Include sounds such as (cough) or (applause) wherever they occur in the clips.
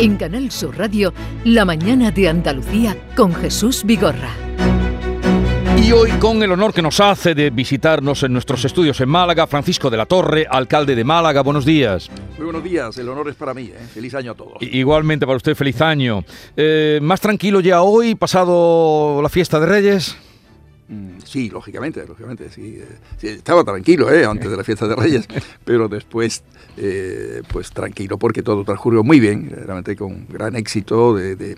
En Canal Sur Radio, La mañana de Andalucía con Jesús Vigorra. Y hoy con el honor que nos hace de visitarnos en nuestros estudios en Málaga, Francisco de la Torre, alcalde de Málaga, buenos días. Muy buenos días, el honor es para mí, ¿eh? feliz año a todos. Igualmente para usted, feliz año. Eh, ¿Más tranquilo ya hoy, pasado la fiesta de Reyes? Mm, sí, lógicamente, lógicamente, sí. Eh, estaba tranquilo ¿eh? antes de la fiesta de Reyes, (laughs) pero después, pues tranquilo, porque todo transcurrió muy bien, realmente con gran éxito de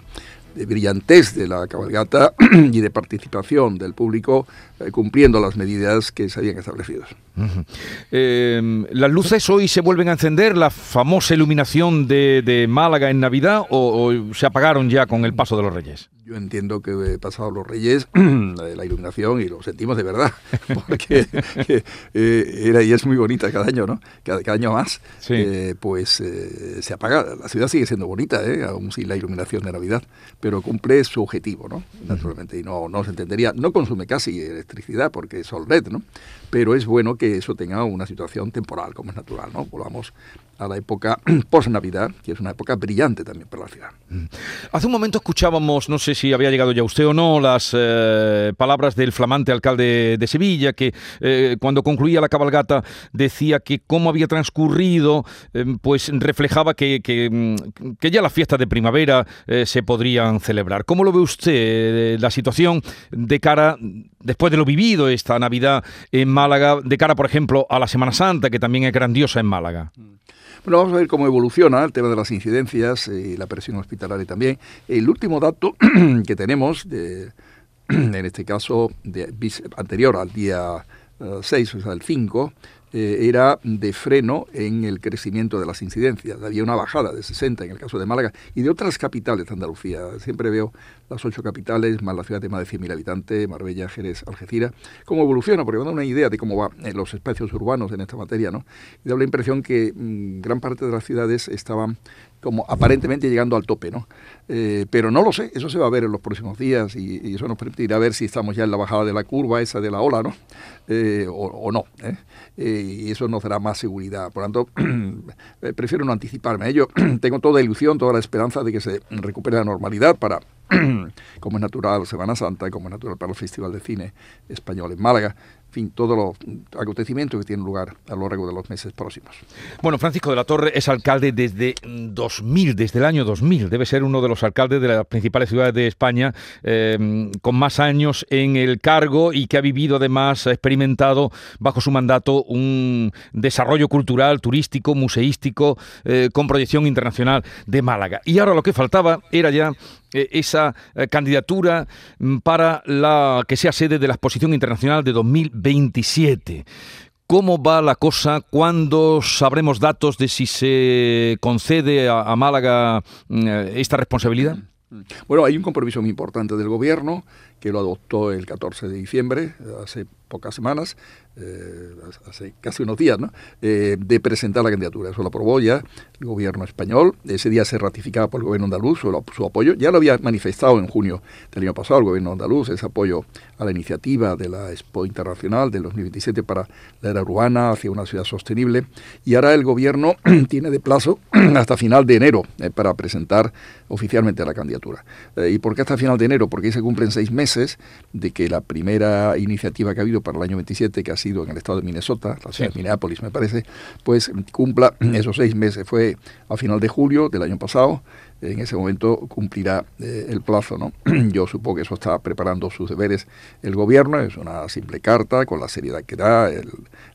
de brillantez de la cabalgata (clears throat) y de participación del público eh, cumpliendo las medidas que se habían establecido. Em, ¿Las luces hoy se vuelven a encender, la famosa iluminación de, Málaga en Navidad, o, se apagaron ya con el paso de los Reyes? Yo entiendo que he pasado los Reyes (clears throat) la iluminación y lo sentimos de verdad, (laughs) porque (laughs) eh, era y es muy bonita cada año, ¿no? Cada, año más, eh, pues se apaga. La ciudad sigue siendo bonita, aún sin la iluminación de Navidad, pero cumple su objetivo, ¿no? Naturalmente, y no, no se entendería, no consume casi electricidad porque es sol red, ¿no? Pero es bueno que eso tenga una situación temporal, como es natural, ¿no? Volvamos a la época (clears throat) post-Navidad, que es una época brillante también para la ciudad. Mm. Hace un momento escuchábamos, no sé si había llegado ya usted o no, las eh, palabras del flamante alcalde de Sevilla, que eh, cuando concluía la cabalgata decía que cómo había transcurrido, eh, pues reflejaba que, mm, que, ya las fiestas de primavera se podrían celebrar. ¿Cómo lo ve usted la situación de cara, después de lo vivido esta Navidad en Málaga, de cara, por ejemplo, a la Semana Santa, que también es grandiosa en Málaga? Mm. Bueno, vamos a ver cómo evoluciona el tema de las incidencias y la presión hospitalaria también. El último dato (clears throat) que tenemos, (clears throat) en este caso anterior al día 6, eh, o sea, el 5, eh, era de freno en el crecimiento de las incidencias. Había una bajada de 60 en el caso de Málaga y de otras capitales de Andalucía. Siempre veo las ocho capitales, más la ciudad de más de 100.000 habitantes, Marbella, Jerez, Algeciras, cómo evoluciona, porque me da una idea de cómo van eh, los espacios urbanos en esta materia, ¿no? Y da la impresión que mm, gran parte de las ciudades estaban como aparentemente llegando al tope, ¿no? Eh, pero no lo sé, eso se va a ver en los próximos días y, eso nos permitirá ver si estamos ya en la bajada de la curva esa de la ola, ¿no? Eh, o, no. ¿eh? Y eso nos dará más seguridad. Por lo tanto, (clears throat) prefiero no anticiparme. Yo (clears throat) tengo toda la ilusión, toda la esperanza de que se recupere la normalidad para, (clears throat) como es natural, Semana Santa y como es natural para el Festival de Cine Español en Málaga fin, todos los acontecimientos que tienen lugar a lo largo de los meses próximos. Bueno, Francisco de la Torre es alcalde desde 2000, desde el año 2000. Debe ser uno de los alcaldes de las principales ciudades de España eh, con más años en el cargo y que ha vivido además, ha experimentado bajo su mandato un desarrollo cultural, turístico, museístico, eh, con proyección internacional de Málaga. Y ahora lo que faltaba era ya esa eh, candidatura mm, para la que sea sede de la Exposición Internacional de 2027. ¿Cómo va la cosa? ¿Cuándo sabremos datos de si se concede a, Málaga mm, esta responsabilidad? Bueno, hay un compromiso muy importante del gobierno que lo adoptó el 14 de diciembre, hace pocas semanas, eh, hace casi unos días, ¿no? Eh, de presentar la candidatura. Eso lo aprobó ya el gobierno español. Ese día se ratificaba por el gobierno andaluz su, apoyo. Ya lo había manifestado en junio del año pasado el gobierno andaluz, ese apoyo a la iniciativa de la Expo Internacional del 2027 para la era urbana hacia una ciudad sostenible. Y ahora el gobierno (clears throat) tiene de plazo (clears throat) hasta final de enero eh, para presentar oficialmente la candidatura. ¿Y por qué hasta final de enero? Porque ahí se cumplen seis meses de que la primera iniciativa que ha habido para el año 27, que ha sido en el estado de Minnesota, la ciudad de Minneapolis me parece, pues cumpla esos seis meses. Fue a final de julio del año pasado, en ese momento cumplirá eh, el plazo. ¿no? (clears throat) Yo supongo que eso está preparando sus deberes el gobierno, es una simple carta con la seriedad que da, el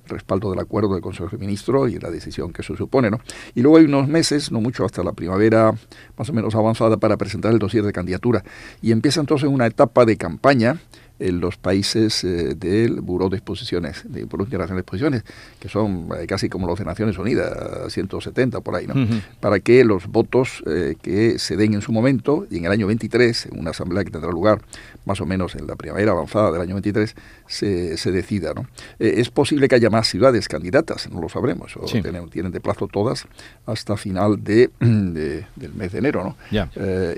respaldo del acuerdo del Consejo de Ministros y la decisión que eso supone. ¿no? Y luego hay unos meses, no mucho, hasta la primavera más o menos avanzada para presentar el dossier de candidatura. Y empieza entonces una etapa de campaña en los países eh, del Buró de Exposiciones, de Buró Internacional de Exposiciones, que son eh, casi como los de Naciones Unidas, 170 por ahí, ¿no? Para que los votos eh, que se den en su momento, y en el año 23, en una asamblea que tendrá lugar más o menos en la primavera avanzada del año 23, se, se decida, ¿no? es posible que haya más ciudades candidatas, no lo sabremos, o tienen, tienen, de plazo todas hasta final de, del mes de enero, ¿no?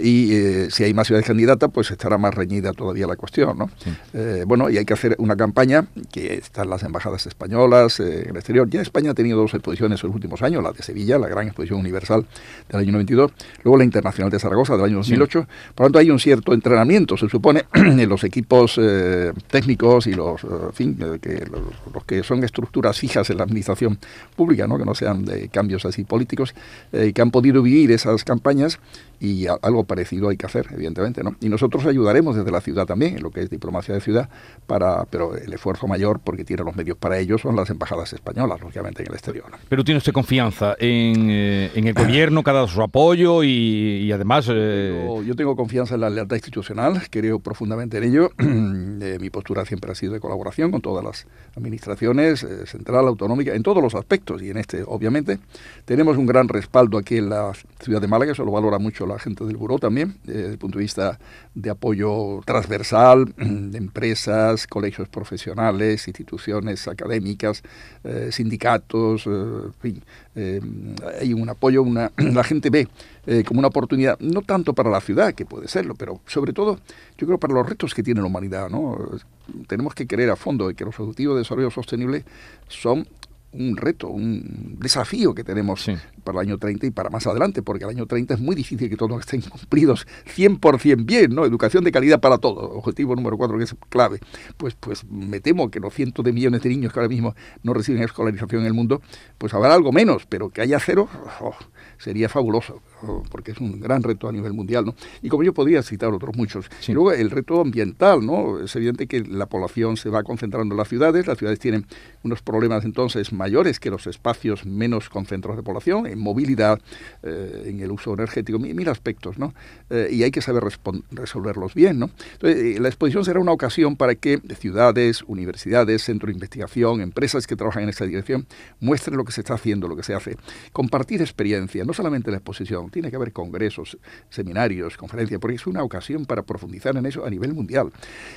y si hay más ciudades candidatas, pues estará más reñida todavía la cuestión, ¿no? Eh, bueno, y hay que hacer una campaña que están las embajadas españolas eh, en el exterior. Ya España ha tenido dos exposiciones en los últimos años, la de Sevilla, la gran exposición universal del año 92, luego la internacional de Zaragoza del año 2008. Por lo tanto, hay un cierto entrenamiento, se supone, (clears throat) en los equipos eh, técnicos y los, fin, que, los, que son estructuras fijas en la administración pública, ¿no? que no sean de cambios así políticos, que han podido vivir esas campañas y algo parecido hay que hacer, evidentemente, ¿no? Y nosotros ayudaremos desde la ciudad también, en lo que es diplomacia de ciudad, para, pero el esfuerzo mayor, porque tiene los medios para ello, son las embajadas españolas, lógicamente, en el exterior. Pero tiene usted confianza en, eh, en el gobierno, cada su apoyo y, además... Eh, yo, tengo confianza en la lealtad institucional, creo profundamente en ello. (clears throat) Eh, mi postura siempre ha sido de colaboración con todas las administraciones, central, autonómica, en todos los aspectos, y en este, obviamente. Tenemos un gran respaldo aquí en la ciudad de Málaga, eso lo valora mucho la gente del Buró también, desde el punto de vista de apoyo transversal (clears throat) de empresas, colegios profesionales, instituciones académicas, eh, sindicatos, eh, en fin, hay un apoyo, una, (clears throat) la gente ve como una oportunidad, no tanto para la ciudad, que puede serlo, pero sobre todo, yo creo, para los retos que tiene la humanidad. ¿no? Tenemos que creer a fondo que los objetivos de desarrollo sostenible son un reto, un desafío que tenemos para el año 30 y para más adelante, porque el año 30 es muy difícil que todos (laughs) estén cumplidos 100% bien, ¿no? Educación de calidad para todos, objetivo número 4 que es clave. Pues, pues me temo que los cientos de millones de niños que ahora mismo no reciben escolarización en el mundo, pues habrá algo menos, pero que haya cero, oh, sería fabuloso, oh, porque es un gran reto a nivel mundial, ¿no? Y como yo podría citar otros muchos. Y luego el reto ambiental, ¿no? Es evidente que la población se va concentrando en las ciudades, las ciudades tienen unos problemas entonces mayores que los espacios menos concentrados de población, en movilidad, eh, en el uso energético, mil, aspectos, ¿no? Eh, y hay que saber resolverlos bien, ¿no? Eh, la exposición será una ocasión para que ciudades, universidades, centros de investigación, empresas que trabajan en esta dirección, muestren lo que se está haciendo, lo que se hace. Compartir experiencia, no solamente la exposición, tiene que haber congresos, seminarios, conferencias, porque es una ocasión para profundizar en eso a nivel mundial.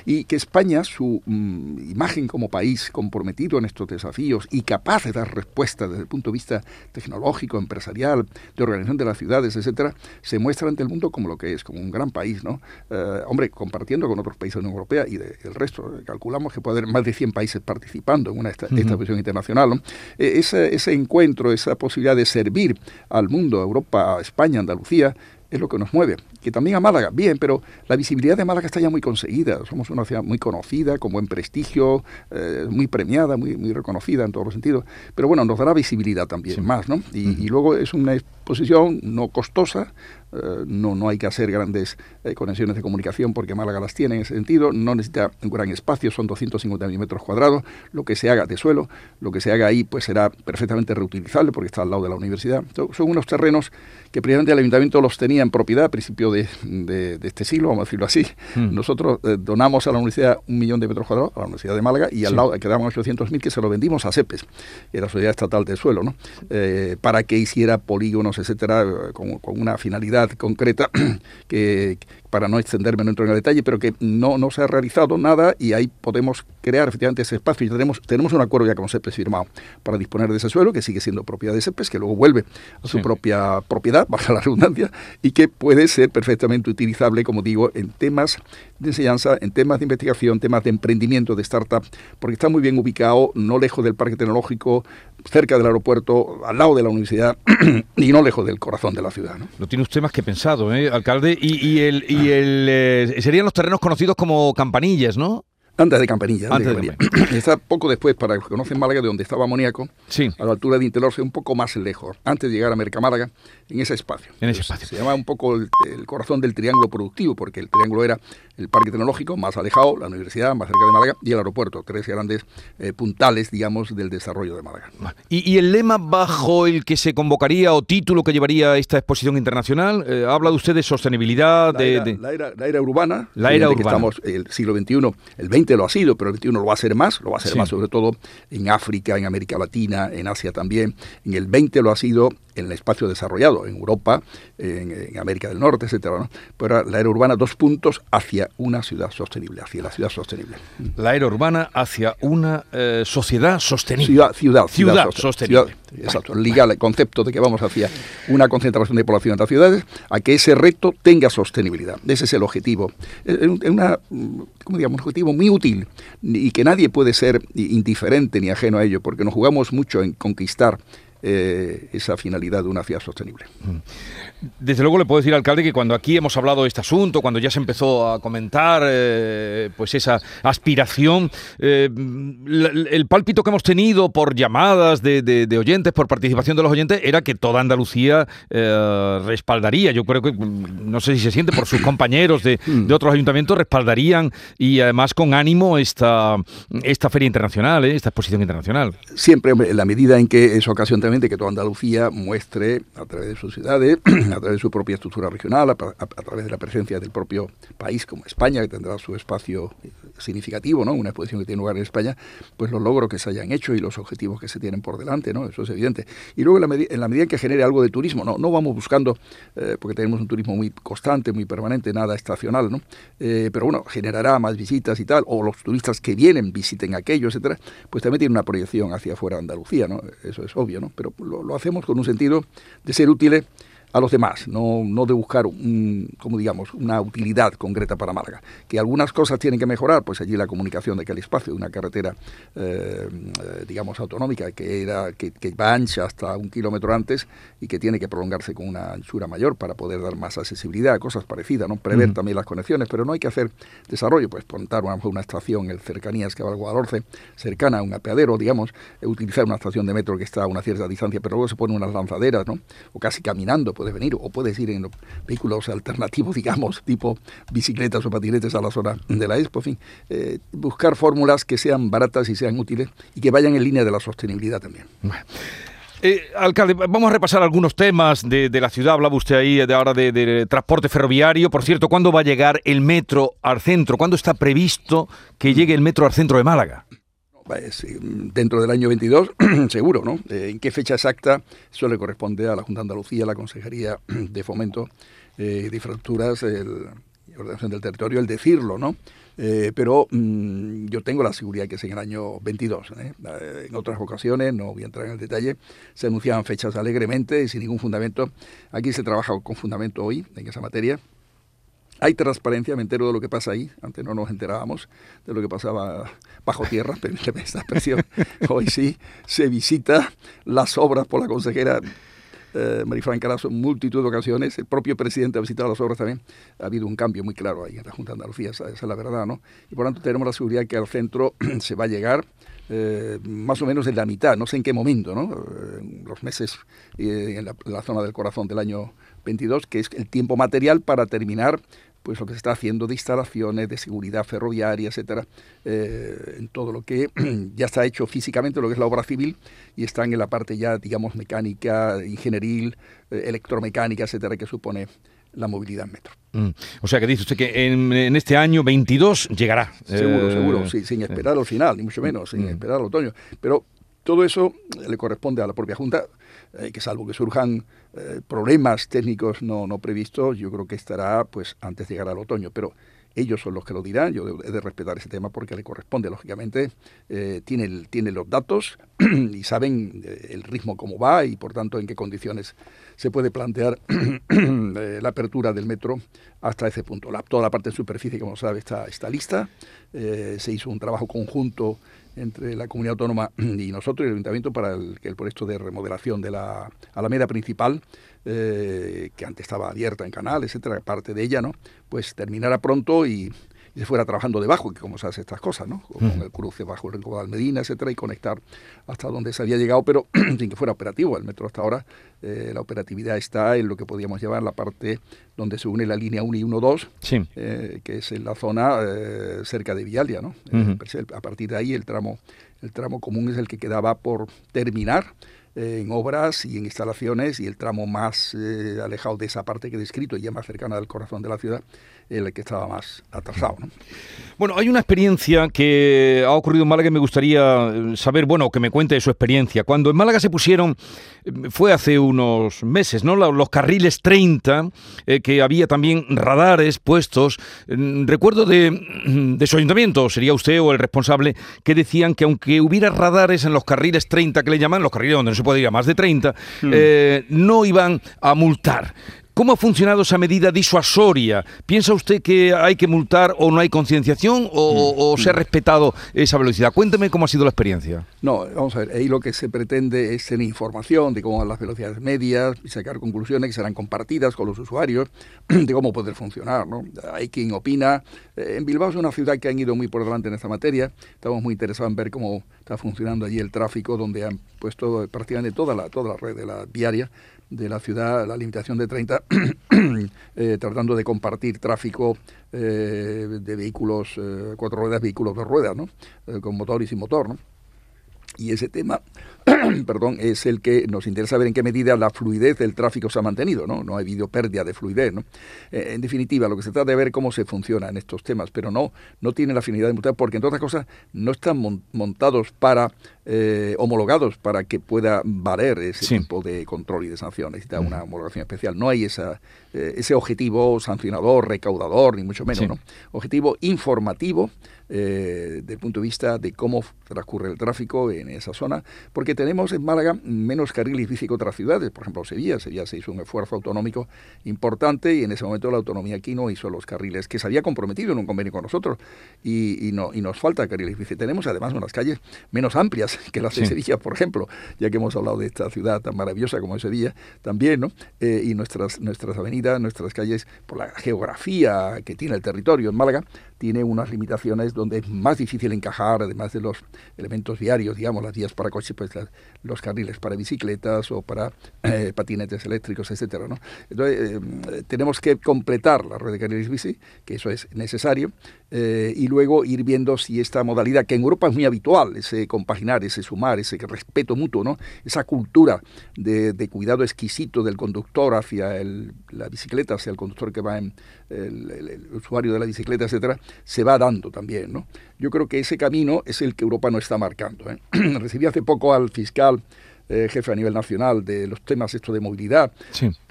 Y que España, su mm, imagen como país comprometido en estos desafíos y capaz de dar respuesta desde el punto de vista tecnológico, empresarial, de organización de las ciudades, etcétera, se muestra ante el mundo como lo que es, como un gran país, ¿no? Eh, hombre, compartiendo con otros países de la Unión Europea y del resto, calculamos que puede haber más de 100 países participando en una esta, internacional, ¿no? E, ese, ese encuentro, esa posibilidad de servir al mundo, Europa, España, Andalucía, es lo que nos mueve. Que también a Málaga, bien, pero la visibilidad de Málaga está ya muy conseguida. Somos una ciudad muy conocida, con buen prestigio, eh, muy premiada, muy, muy reconocida en todos los sentidos. Pero bueno, nos dará visibilidad también más, ¿no? Y, y, luego es una exposición no costosa, eh, no, no hay que hacer grandes eh, conexiones de comunicación porque Málaga las tiene en ese sentido, no necesita un gran espacio, son 250 metros cuadrados, lo que se haga de suelo, lo que se haga ahí pues será perfectamente reutilizable porque está al lado de la universidad. Son unos terrenos que previamente el ayuntamiento los tenía en propiedad a principio de, de, este siglo, vamos a decirlo así. Hmm. Nosotros eh, donamos a la universidad un millón de metros cuadrados, a la Universidad de Málaga, y al lado quedaban 800.000 que se lo vendimos a CEPES, que era la Sociedad Estatal de Suelo, ¿no? para que hiciera polígonos, etcétera, con, con una finalidad concreta (clears throat) que, para no extenderme, no entro en el detalle, pero que no, no se ha realizado nada y ahí podemos crear efectivamente ese espacio. Y tenemos, tenemos un acuerdo ya con CEPES firmado para disponer de ese suelo, que sigue siendo propiedad de CEPES, que luego vuelve a su propia propiedad, (laughs) baja la redundancia, y que puede ser perfectamente utilizable, como digo, en temas de enseñanza, en temas de investigación, temas de emprendimiento, de startup, porque está muy bien ubicado, no lejos del parque tecnológico, cerca del aeropuerto, al lado de la universidad (clears throat) y no lejos del corazón de la ciudad. ¿no? Lo tiene usted más que pensado, ¿eh, alcalde. Y, el, y el, eh, serían los terrenos conocidos como campanillas, ¿no? Antes de Campanilla. Antes de (clears throat) Está poco después, para los que conocen Málaga, de donde estaba Amoníaco, sí. a la altura de Intelorce, un poco más lejos, antes de llegar a América Málaga, en ese espacio. En ese espacio. Se llama un poco el, corazón del triángulo productivo, porque el triángulo era el parque tecnológico más alejado, la universidad más cerca de Málaga y el aeropuerto, tres grandes eh, puntales, digamos, del desarrollo de Málaga. ¿Y, el lema bajo el que se convocaría o título que llevaría esta exposición internacional? Eh, habla de usted de sostenibilidad, la de, era, La, era, la, era, urbana. La era urbana. estamos el siglo XXI, el XX lo ha sido, pero el XXI lo va a ser más, lo va a ser más sobre todo en África, en América Latina, en Asia también. En el XX lo ha sido en el espacio desarrollado, en Europa, en, América del Norte, etcétera. ¿no? Pero la era urbana, dos puntos hacia una ciudad sostenible, hacia la ciudad sostenible. La era urbana hacia una eh, sociedad sostenible. Ciudad, ciudad, ciudad, sostenible. exacto, ligar el concepto de que vamos hacia una concentración de población en las ciudades a que ese reto tenga sostenibilidad. Ese es el objetivo. Es una, como digamos, un objetivo muy útil y que nadie puede ser indiferente ni ajeno a ello, porque nos jugamos mucho en conquistar eh, esa finalidad de una ciudad sostenible. Mm. Desde luego le puedo decir, alcalde, que cuando aquí hemos hablado de este asunto, cuando ya se empezó a comentar eh, pues esa aspiración, eh, el pálpito que hemos tenido por llamadas de, oyentes, por participación de los oyentes, era que toda Andalucía respaldaría. Yo creo que, mm, no sé si se siente por sus compañeros de, (coughs) mm. de otros ayuntamientos, respaldarían y además con ánimo esta, esta feria internacional, esta exposición internacional. Siempre, en la medida en que es ocasión también que toda Andalucía muestre a través de sus ciudades, (clears throat) a través de su propia estructura regional, a, través de la presencia del propio país como España, que tendrá su espacio significativo, ¿no? Una exposición que tiene lugar en España, pues los logros que se hayan hecho y los objetivos que se tienen por delante, ¿no? Eso es evidente. Y luego en la, medida en que genere algo de turismo, no, no vamos buscando, eh, porque tenemos un turismo muy constante, muy permanente, nada estacional, ¿no? Eh, pero bueno, generará más visitas y tal, o los turistas que vienen visiten aquello, etcétera, pues también tiene una proyección hacia afuera de Andalucía, ¿no? Eso es obvio, ¿no? Pero lo, lo hacemos con un sentido de ser útiles a los demás, no, no de buscar, un, como digamos, una utilidad concreta para Málaga. Que algunas cosas tienen que mejorar, pues allí la comunicación de aquel espacio, de una carretera, eh, digamos, autonómica, que, era, que, va ancha hasta un kilómetro antes y que tiene que prolongarse con una anchura mayor para poder dar más accesibilidad, cosas parecidas, ¿no? Prever también las conexiones, pero no hay que hacer desarrollo, pues montar una, una estación en cercanías que va al Guadalhorce, cercana a un apeadero, digamos, utilizar una estación de metro que está a una cierta distancia, pero luego se ponen unas lanzaderas, ¿no? O casi caminando, puedes venir o puedes ir en vehículos alternativos, (laughs) digamos, tipo bicicletas o patinetes a la zona de la Expo, en fin, eh, buscar fórmulas que sean baratas y sean útiles y que vayan en línea de la sostenibilidad también. Eh, alcalde, vamos a repasar algunos temas de, la ciudad. Hablaba usted ahí de ahora de, transporte ferroviario. Por cierto, ¿cuándo va a llegar el metro al centro? ¿Cuándo está previsto que llegue el metro al centro de Málaga? Dentro del año 22, (clears throat) seguro, ¿no? Eh, ¿En qué fecha exacta? Eso le corresponde a la Junta de Andalucía, la Consejería de Fomento eh, de Infraestructuras y Ordenación del Territorio, el decirlo, ¿no? Eh, pero mm, yo tengo la seguridad que es en el año 22. En otras ocasiones, no voy a entrar en el detalle, se anunciaban fechas alegremente y sin ningún fundamento. Aquí se trabaja con fundamento hoy en esa materia. Hay transparencia, me entero de lo que pasa ahí. Antes no nos enterábamos de lo que pasaba bajo tierra, (laughs) permíteme esta expresión. (laughs) Hoy sí se visita las obras por la consejera eh, Marifran Carazo en multitud de ocasiones. El propio presidente ha visitado las obras también. Ha habido un cambio muy claro ahí en la Junta de Andalucía, esa, es la verdad, ¿no? Y por tanto tenemos la seguridad que al centro (clears throat) se va a llegar eh, más o menos en la mitad, no sé en qué momento, ¿no? En los meses eh, en la, zona del corazón del año 22, que es el tiempo material para terminar pues lo que se está haciendo de instalaciones, de seguridad ferroviaria, etcétera, en todo lo que (clears throat) ya está hecho físicamente, lo que es la obra civil, y están en la parte ya, digamos, mecánica, ingenieril, electromecánica, etcétera, que supone la movilidad en metro. Mm. O sea que dice usted que en, este año 22 llegará. Seguro, seguro, sí, sin esperar al final, ni mucho menos, sin mm. esperar al otoño. Pero todo eso le corresponde a la propia Junta, eh, que salvo que surjan eh, problemas técnicos no, no previstos, yo creo que estará pues antes de llegar al otoño. Pero ellos son los que lo dirán, yo he de respetar ese tema porque le corresponde, lógicamente, eh, tiene, tiene los datos (clears throat) y saben eh, el ritmo cómo va y por tanto en qué condiciones se puede plantear (clears throat) la apertura del metro hasta ese punto. La, toda la parte de superficie, como sabe, está, está lista, se hizo un trabajo conjunto entre la comunidad autónoma (clears throat) y nosotros y el ayuntamiento para el, el proyecto de remodelación de la alameda principal eh, que antes estaba abierta en canal, etcétera, parte de ella, ¿no? Pues terminara pronto y, se fuera trabajando debajo, que como se hace estas cosas, ¿no? Con el cruce bajo el Rincón de Almedina, etcétera, y conectar hasta donde se había llegado, pero (clears throat) sin que fuera operativo. El metro hasta ahora, eh, la operatividad está en lo que podríamos llevar la parte donde se une la línea 1 y 1-2, eh, que es en la zona cerca de Vialia, ¿no? a partir de ahí el tramo, el tramo común es el que quedaba por terminar en obras y en instalaciones y el tramo más eh, alejado de esa parte que he descrito y ya más cercana al corazón de la ciudad, el que estaba más atrasado. Bueno, hay una experiencia que ha ocurrido en Málaga y me gustaría eh, saber, bueno, que me cuente de su experiencia. Cuando en Málaga se pusieron fue hace unos meses, ¿no? Los carriles 30, eh, que había también radares puestos. Mm, recuerdo de, (clears throat) de su ayuntamiento, sería usted o el responsable, que decían que aunque hubiera radares en los carriles 30 que le llaman, los carriles donde no se puede ir a más de 30, hmm. eh, no iban a multar. ¿Cómo ha funcionado esa medida disuasoria? ¿Piensa usted que hay que multar o no hay concienciación o, se ha respetado esa velocidad? Cuénteme cómo ha sido la experiencia. No, vamos a ver, ahí lo que se pretende es tener información de cómo van las velocidades medias y sacar conclusiones que serán compartidas con los usuarios (clears throat) de cómo poder funcionar. ¿no? Hay quien opina. Eh, en Bilbao es una ciudad que han ido muy por delante en esta materia. Estamos muy interesados en ver cómo está funcionando allí el tráfico, donde han puesto prácticamente toda la, toda la red de la viaria de la ciudad, la limitación de 30, (clears throat) eh, tratando de compartir tráfico eh, de vehículos, eh, cuatro ruedas, vehículos de ruedas, ¿no? con motor y sin motor. ¿no? Y ese tema, (clears throat) perdón, es el que nos interesa ver en qué medida la fluidez del tráfico se ha mantenido, ¿no? No ha habido pérdida de fluidez, ¿no? Eh, en definitiva, lo que se trata de ver cómo se funciona en estos temas, pero no, no tiene la finalidad de multar, porque en otras cosas no están montados para, eh, homologados para que pueda valer ese tipo de control y de sanción. Necesita una homologación especial. No hay esa, eh, ese objetivo sancionador, recaudador, ni mucho menos, ¿no? Objetivo informativo desde el punto de vista de cómo transcurre el tráfico en esa zona, porque tenemos en Málaga menos carriles bici que otras ciudades, por ejemplo Sevilla, Sevilla se hizo un esfuerzo autonómico importante y en ese momento la autonomía aquí no hizo los carriles que se había comprometido en un convenio con nosotros y, no, y nos falta carriles bici. Tenemos además unas calles menos amplias (laughs) que las de Sevilla, por ejemplo, ya que hemos hablado de esta ciudad tan maravillosa como es Sevilla, también, ¿no? Eh, y nuestras, nuestras avenidas, nuestras calles, por la geografía que tiene el territorio en Málaga, tiene unas limitaciones donde es más difícil encajar, además de los elementos viarios, digamos, las vías para coches, pues los carriles para bicicletas o para eh, patinetes eléctricos, etcétera, ¿no? Entonces, eh, tenemos que completar la red de carriles bici, que eso es necesario, eh, y luego ir viendo si esta modalidad, que en Europa es muy habitual, ese compaginar, ese sumar, ese respeto mutuo, ¿no? Esa cultura de, cuidado exquisito del conductor hacia la bicicleta, hacia el conductor que va en el usuario de la bicicleta, etcétera, se va dando también. ¿no? Yo creo que ese camino es el que Europa no está marcando. ¿eh? (clears throat) Recibí hace poco al fiscal eh, jefe a nivel nacional de los temas esto de movilidad,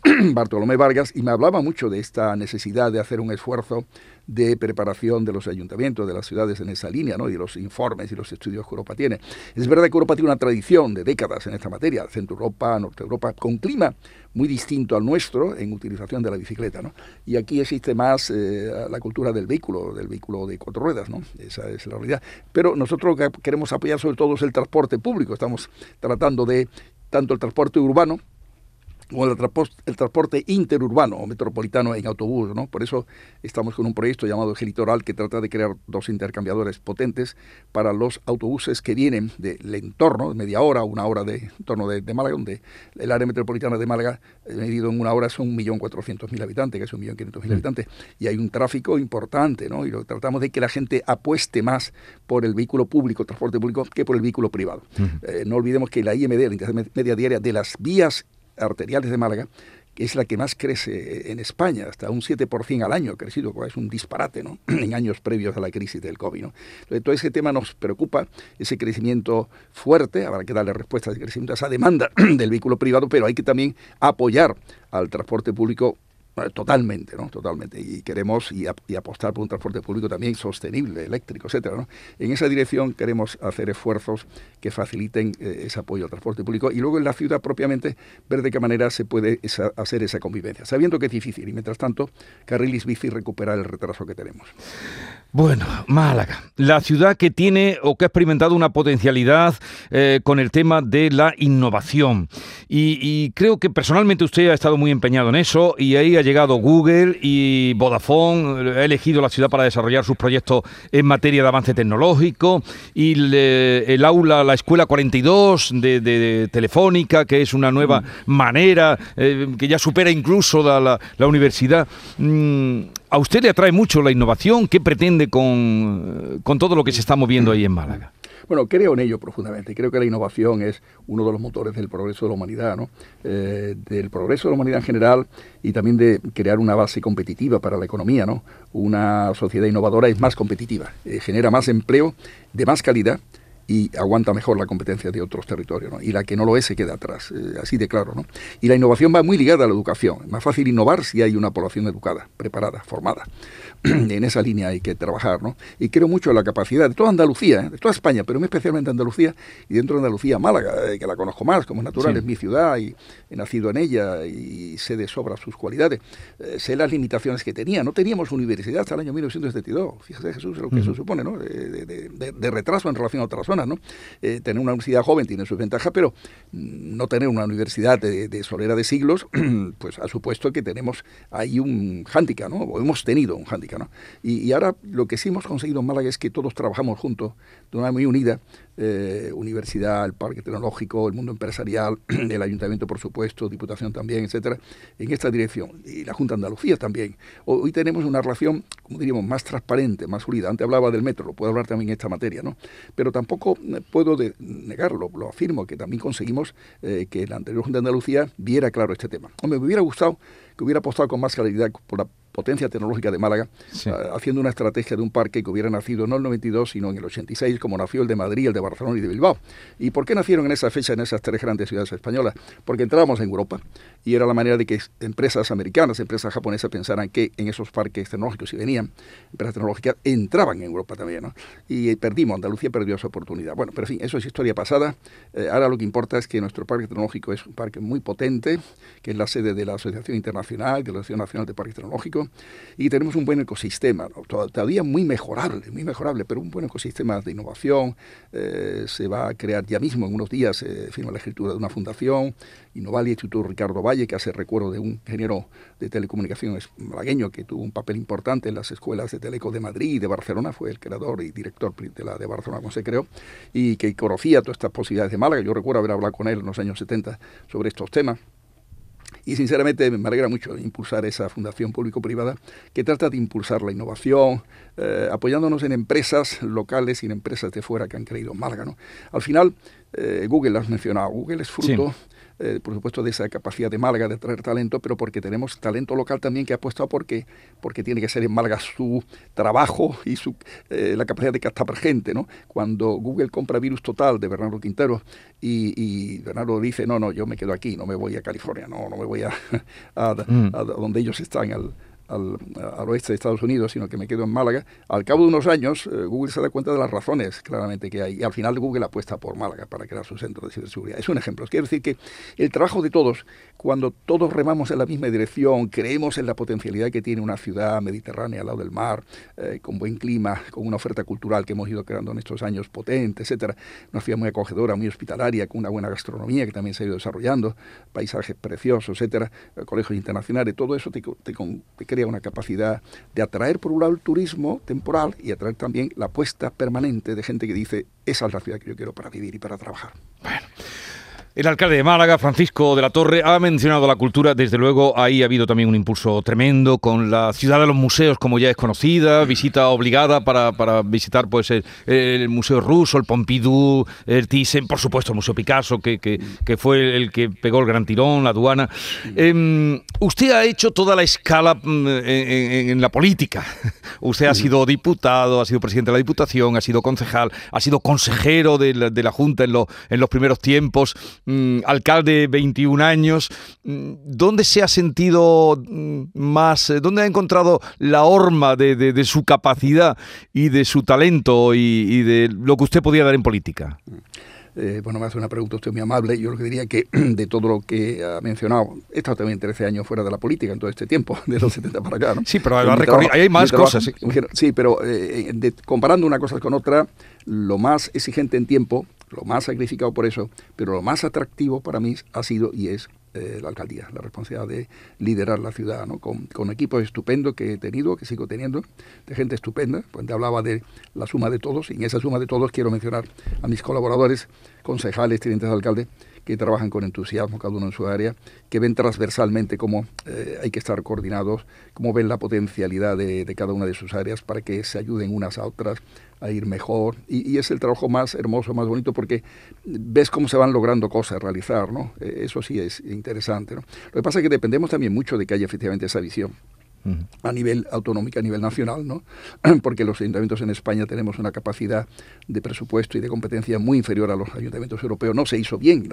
(clears throat) Bartolomé Vargas, y me hablaba mucho de esta necesidad de hacer un esfuerzo de preparación de los ayuntamientos, de las ciudades en esa línea, ¿no? y los informes y los estudios que Europa tiene. Es verdad que Europa tiene una tradición de décadas en esta materia, Centro Europa, Norte Europa, con clima muy distinto al nuestro en utilización de la bicicleta. ¿no? Y aquí existe más eh, la cultura del vehículo, del vehículo de cuatro ruedas, ¿no? esa es la realidad. Pero nosotros lo que queremos apoyar sobre todo es el transporte público, estamos tratando de tanto el transporte urbano, o el, el, transporte interurbano o metropolitano en autobús. ¿no? Por eso estamos con un proyecto llamado Gelitoral que trata de crear dos intercambiadores potentes para los autobuses que vienen del entorno, media hora, una hora de entorno de, Málaga, donde el área metropolitana de Málaga, eh, medido en una hora, son 1.400.000 habitantes, que es 1.500.000 mm. habitantes, y hay un tráfico importante, ¿no? y lo tratamos de que la gente apueste más por el vehículo público, transporte público, que por el vehículo privado. Eh, no olvidemos que la IMD, la Intermedia Media Diaria de las vías arteriales de Málaga, que es la que más crece en España, hasta un 7% al año ha crecido, es un disparate ¿no? (clears throat) en años previos a la crisis del COVID. Entonces, todo ese tema nos preocupa, ese crecimiento fuerte, habrá que darle respuesta ese crecimiento, a esa demanda (clears throat) del vehículo privado, pero hay que también apoyar al transporte público Totalmente, ¿no? Totalmente. Y queremos y, apostar por un transporte público también sostenible, eléctrico, etcétera, ¿no? En esa dirección queremos hacer esfuerzos que faciliten eh, ese apoyo al transporte público y luego en la ciudad propiamente ver de qué manera se puede hacer esa convivencia, sabiendo que es difícil y mientras tanto carriles bici recuperar el retraso que tenemos. Bueno, Málaga, la ciudad que tiene o que ha experimentado una potencialidad eh, con el tema de la innovación. Y, creo que personalmente usted ha estado muy empeñado en eso y ahí ha llegado Google y Vodafone, ha elegido la ciudad para desarrollar sus proyectos en materia de avance tecnológico y el aula, la escuela 42 de, Telefónica, que es una nueva mm. manera eh, que ya supera incluso la, la, universidad. Mm, ¿A usted le atrae mucho la innovación? ¿Qué pretende con, todo lo que se está moviendo ahí en Málaga? Bueno, creo en ello profundamente. Creo que la innovación es uno de los motores del progreso de la humanidad. Eh, del progreso de la humanidad en general y también de crear una base competitiva para la economía. ¿no? Una sociedad innovadora es más competitiva, eh, genera más empleo de más calidad y aguanta mejor la competencia de otros territorios, ¿no? y la que no lo es se queda atrás, eh, así de claro. ¿no? Y la innovación va muy ligada a la educación, es más fácil innovar si hay una población educada, preparada, formada. (clears throat) en esa línea hay que trabajar, ¿no? Y creo mucho en la capacidad de toda Andalucía, ¿eh? de toda España, pero especialmente Andalucía, y dentro de Andalucía, Málaga, eh, que la conozco más, como es natural, es mi ciudad, y he nacido en ella, y sé de sobra sus cualidades. sé las limitaciones que tenía. No teníamos universidad hasta el año 1972. Fíjese, Jesús, lo que eso supone, ¿no? De, retraso en relación a otras zonas, ¿no? tener una universidad joven tiene sus ventajas, pero no tener una universidad de, solera de siglos, (clears throat) pues ha supuesto que tenemos ahí un hándicap, ¿no? O hemos tenido un hándicap, ¿no? Y, ahora lo que sí hemos conseguido en Málaga es que todos trabajamos juntos, de una manera muy unida, eh, universidad, el parque tecnológico, el mundo empresarial, (clears throat) el ayuntamiento, por supuesto, diputación también, etcétera, en esta dirección. Y la Junta de Andalucía también. Hoy tenemos una relación, como diríamos, más transparente, más unida. Antes hablaba del metro, lo puedo hablar también en esta materia, ¿no? Pero tampoco puedo negarlo, lo afirmo, que también conseguimos eh, que la anterior Junta de Andalucía viera claro este tema. Hombre, me hubiera gustado que hubiera apostado con más claridad por la potencia tecnológica de Málaga, ah, haciendo una estrategia de un parque que hubiera nacido no en el 92, sino en el 86, como nació el de Madrid, el de Barcelona y de Bilbao. ¿Y por qué nacieron en esa fecha en esas tres grandes ciudades españolas? Porque entrábamos en Europa y era la manera de que empresas americanas, empresas japonesas pensaran que en esos parques tecnológicos, si venían empresas tecnológicas, entraban en Europa también. ¿no? Y perdimos, Andalucía perdió esa oportunidad. Bueno, pero en fin, eso es historia pasada. Eh, ahora lo que importa es que nuestro parque tecnológico es un parque muy potente, que es la sede de la Asociación Internacional, de la Asociación Nacional de Parques Tecnológicos, y tenemos un buen ecosistema, todavía muy mejorable, muy mejorable, pero un buen ecosistema de innovación. Eh, se va a crear ya mismo en unos días, eh, firma la escritura de una fundación, Innovalia Instituto Ricardo Valle, que hace recuerdo de un ingeniero de telecomunicaciones malagueño que tuvo un papel importante en las escuelas de Teleco de Madrid y de Barcelona, fue el creador y director de la de Barcelona, como se creó, y que conocía todas estas posibilidades de Málaga. Yo recuerdo haber hablado con él en los años 70 sobre estos temas. Y sinceramente me alegra mucho impulsar esa fundación público-privada que trata de impulsar la innovación, eh, apoyándonos en empresas locales y en empresas de fuera que han creído en Málaga. ¿no? Al final, eh, Google, has mencionado, Google es fruto eh, por supuesto, de esa capacidad de Málaga de traer talento, pero porque tenemos talento local también que ha apostado porque, porque tiene que ser en Málaga su trabajo y su, eh, la capacidad de captar gente. ¿no? Cuando Google compra Virus Total de Bernardo Quintero y, y, Bernardo dice, no, no, yo me quedo aquí, no me voy a California, no, no me voy a, (laughs) a, mm. a donde ellos están, al, al, oeste de Estados Unidos, sino que me quedo en Málaga. Al cabo de unos años, eh, Google se da cuenta de las razones claramente que hay. Y al final Google apuesta por Málaga para crear su centro de ciberseguridad. Es un ejemplo. Quiero decir que el trabajo de todos, cuando todos remamos en la misma dirección, creemos en la potencialidad que tiene una ciudad mediterránea al lado del mar, eh, con buen clima, con una oferta cultural que hemos ido creando en estos años potente, etcétera, una ciudad muy acogedora, muy hospitalaria, con una buena gastronomía que también se ha ido desarrollando, paisajes preciosos, etcétera, eh, colegios internacionales, todo eso te, te, te crea una capacidad de atraer por un lado el turismo temporal y atraer también la apuesta permanente de gente que dice, esa es la ciudad que yo quiero para vivir y para trabajar. Bueno. El alcalde de Málaga, Francisco de la Torre, ha mencionado la cultura. Desde luego, ahí ha habido también un impulso tremendo con la ciudad de los museos, como ya es conocida, visita obligada para, para visitar pues el, Museo Ruso, el Pompidou, el Thyssen, por supuesto el Museo Picasso, que, que, fue el que pegó el gran tirón, la aduana. Em, usted ha hecho toda la escala mm, en, la política. (laughs) Usted ha sido diputado, ha sido presidente de la Diputación, ha sido concejal, ha sido consejero de la, de la Junta en, en los primeros tiempos. Mm, alcalde 21 años, mm, ¿dónde se ha sentido mm, más, eh, dónde ha encontrado la horma de, su capacidad y de su talento y, de lo que usted podía dar en política? Eh, bueno, me hace una pregunta usted muy amable. Yo lo que diría que (clears throat) de todo lo que ha mencionado, he estado también 13 años fuera de la política en todo este tiempo, (laughs) de los 70 para acá. ¿no? Sí, pero hay más cosas. Sí, pero eh, comparando una cosa con otra, lo más exigente en tiempo lo más sacrificado por eso, pero lo más atractivo para mí ha sido y es eh, la alcaldía, la responsabilidad de liderar la ciudad, ¿no? con, con, equipos estupendos que he tenido, que sigo teniendo, de gente estupenda. Cuando hablaba de la suma de todos, y en esa suma de todos quiero mencionar a mis colaboradores, concejales, tenientes de alcalde, que trabajan con entusiasmo, cada uno en su área, que ven transversalmente cómo eh, hay que estar coordinados, cómo ven la potencialidad de, cada una de sus áreas para que se ayuden unas a otras a ir mejor. Y, es el trabajo más hermoso, más bonito, porque ves cómo se van logrando cosas, realizar, ¿no? Eh, eso sí es interesante, ¿no? Lo que pasa es que dependemos también mucho de que haya efectivamente esa visión a nivel autonómico, a nivel nacional, ¿no? (clears throat) porque los ayuntamientos en España tenemos una capacidad de presupuesto y de competencia muy inferior a los ayuntamientos europeos. No se hizo bien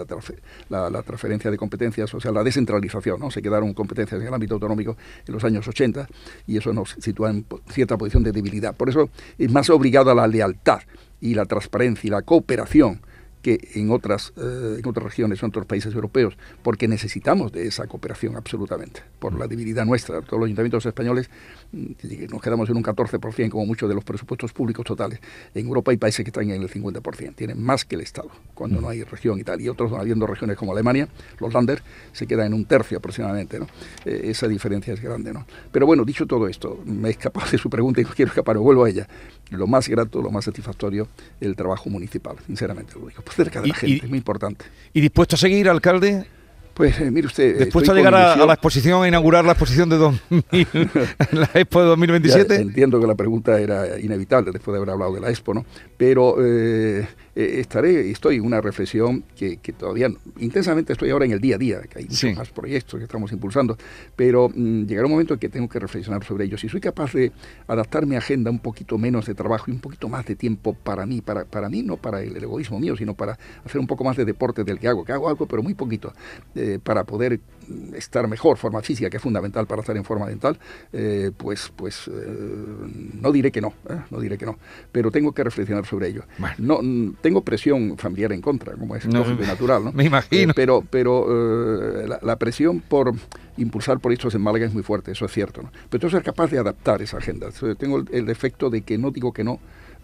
la, la, transferencia de competencias, o sea, la descentralización, ¿no? se quedaron competencias en el ámbito autonómico en los años 80 y eso nos sitúa en cierta posición de debilidad. Por eso es más obligado a la lealtad y la transparencia y la cooperación que en otras, eh, en otras regiones, en otros países europeos, porque necesitamos de esa cooperación absolutamente, por la debilidad nuestra. Todos los ayuntamientos españoles mm, nos quedamos en un 14% como mucho de los presupuestos públicos totales. En Europa hay países que están en el 50%, tienen más que el Estado, cuando no hay región y tal. Y otros, habiendo regiones como Alemania, los Länder, se quedan en un tercio aproximadamente. ¿no? Eh, esa diferencia es grande. ¿no? Pero bueno, dicho todo esto, me he escapado de su pregunta y no quiero escapar, vuelvo a ella. Lo más grato, lo más satisfactorio, el trabajo municipal, sinceramente lo digo cerca de la gente, es muy importante. ¿Y dispuesto a seguir, alcalde? Pues eh, mire usted. Después a llegar a, la exposición, a inaugurar la exposición de 2000, (laughs) la Expo de 2027. entiendo que la pregunta era inevitable después de haber hablado de la Expo, ¿no? Pero eh, eh, estaré, estoy en una reflexión que, todavía intensamente estoy ahora en el día a día, que hay muchos más proyectos que estamos impulsando, pero mm, llegará un momento en que tengo que reflexionar sobre ellos. Si soy capaz de adaptar mi agenda un poquito menos de trabajo y un poquito más de tiempo para mí, para, para mí, no para el egoísmo mío, sino para hacer un poco más de deporte del que hago, que hago algo, pero muy poquito, eh, para poder estar mejor, forma física, que es fundamental para estar en forma dental, eh, pues, pues no diré que no, no diré que no, pero tengo que reflexionar sobre ello. No, mm, tengo presión familiar en contra, como es no, natural, ¿no? (laughs) Me imagino. Eh, pero pero eh, la, presión por impulsar proyectos en Málaga es muy fuerte, eso es cierto, ¿no? Pero tengo que ser capaz de adaptar esa agenda. Tengo el, el defecto de que no digo que no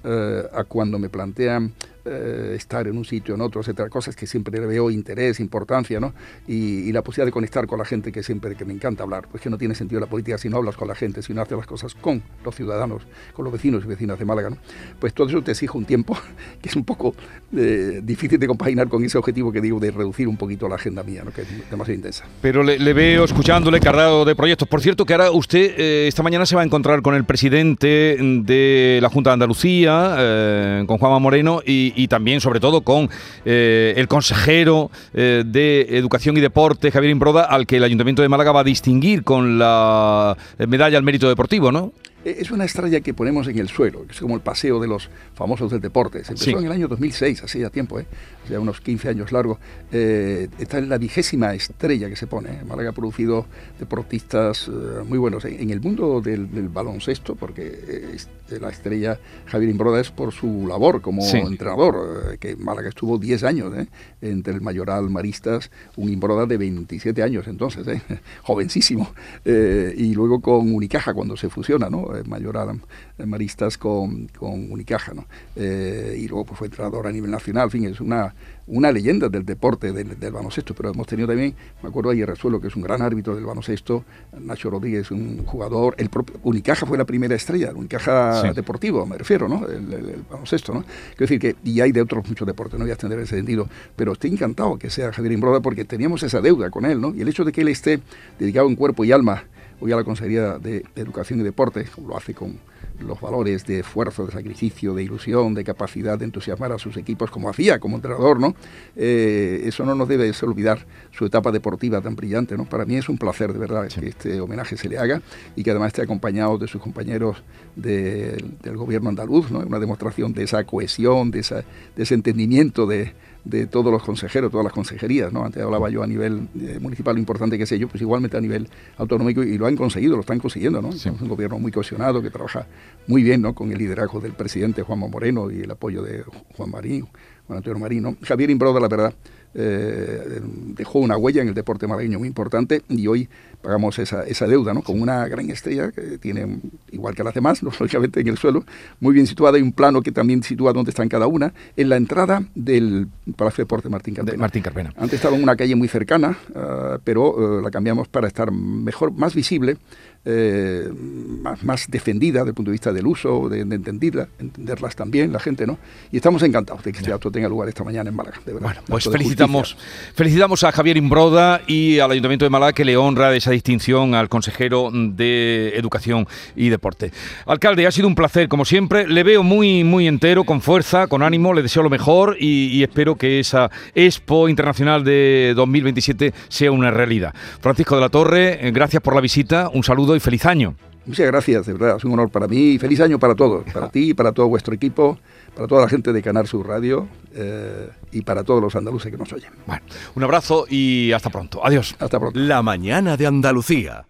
eh, a cuando me plantean eh, estar en un sitio, en otro, etcétera, cosas que siempre le veo interés, importancia, ¿no? Y, la posibilidad de conectar con la gente que siempre que me encanta hablar, pues que no tiene sentido la política si no hablas con la gente, si no haces las cosas con los ciudadanos, con los vecinos y vecinas de Málaga, ¿no? Pues todo eso te exige un tiempo (laughs) que es un poco eh, difícil de compaginar con ese objetivo que digo de reducir un poquito la agenda mía, ¿no? Que es demasiado intensa. Pero le, veo escuchándole cargado de proyectos. Por cierto, que ahora usted esta mañana se va a encontrar con el presidente de la Junta de Andalucía, con Juanma Moreno, y, y también, sobre todo, con eh, el consejero eh, de Educación y Deporte, Javier Imbroda, al que el Ayuntamiento de Málaga va a distinguir con la medalla al mérito deportivo, ¿no? Eh, es una estrella que ponemos en el suelo, es como el paseo de los famosos del deporte. Se empezó en el año 2006, hace ya tiempo, ¿eh? Ya unos 15 años largos. Eh, está en la vigésima estrella que se pone. ¿eh? Málaga ha producido deportistas muy buenos. En, el mundo del, baloncesto, porque la estrella Javier Imbroda es por su labor como entrenador, que Málaga estuvo 10 años entre el Mayoral Maristas, un Imbroda de 27 años entonces, (laughs) jovencísimo. y luego con Unicaja cuando se fusiona, ¿no? Eh, mayoral Maristas con, con Unicaja, ¿no? Eh, y luego pues, fue entrenador a nivel nacional, en fin, es una, una leyenda del deporte, del, del, baloncesto, pero hemos tenido también, me acuerdo ayer Resuelo, que es un gran árbitro del baloncesto, Nacho Rodríguez, un jugador, el propio Unicaja fue la primera estrella, Unicaja deportivo, me refiero, ¿no? El, baloncesto, ¿no? Quiero decir que, y hay de otros muchos deportes, no voy a extender ese sentido, pero estoy encantado que sea Javier Imbroda porque teníamos esa deuda con él, ¿no? Y el hecho de que él esté dedicado en cuerpo y alma hoy a la Consejería de Educación y Deporte, lo hace con los valores de esfuerzo, de sacrificio, de ilusión, de capacidad de entusiasmar a sus equipos, como hacía como entrenador, ¿no? Eh, eso no nos debe olvidar su etapa deportiva tan brillante, ¿no? Para mí es un placer, de verdad, que este homenaje se le haga y que además esté acompañado de sus compañeros del gobierno andaluz, ¿no? Una demostración de esa cohesión, de, esa, de ese entendimiento de, de todos los consejeros, todas las consejerías, ¿no? Antes hablaba yo a nivel eh, municipal lo importante que es ello, pues igualmente a nivel autonómico y lo han conseguido, lo están consiguiendo, ¿no? Es un gobierno muy cohesionado que trabaja muy bien, ¿no? Con el liderazgo del presidente Juanma Moreno y el apoyo de Juan Marín, Juan Antonio Marín, ¿no? Javier Imbroda, la verdad, eh, dejó una huella en el deporte malagueño muy importante y hoy pagamos esa, esa deuda, ¿no? Con una gran estrella que tiene, igual que las demás, (laughs) lógicamente en el suelo, muy bien situada. Hay un plano que también sitúa dónde están cada una, en la entrada del Palacio de Deporte Martín Carpena. Martín Carpena. Antes estaba en una calle muy cercana, ah, pero eh, la cambiamos para estar mejor, más visible eh, más, defendida desde el punto de vista del uso, de, entenderla, entenderlas también, la gente, ¿no? Y estamos encantados de que este acto tenga lugar esta mañana en Málaga, de verdad. Bueno, pues felicitamos, felicitamos a Javier Imbroda y al Ayuntamiento de Málaga que le honra de esa distinción al consejero de Educación y Deporte. Alcalde, ha sido un placer, como siempre. Le veo muy, muy entero, con fuerza, con ánimo, le deseo lo mejor y, y espero que esa Expo Internacional de 2027 sea una realidad. Francisco de la Torre, eh, gracias por la visita, un saludo saludo y feliz año. Muchas gracias, de verdad, es un honor para mí y feliz año para todos, para (laughs) ti, para todo vuestro equipo, para toda la gente de Canal Sur Radio eh, y para todos los andaluces que nos oyen. Bueno, un abrazo y hasta pronto. Adiós. Hasta pronto. La mañana de Andalucía.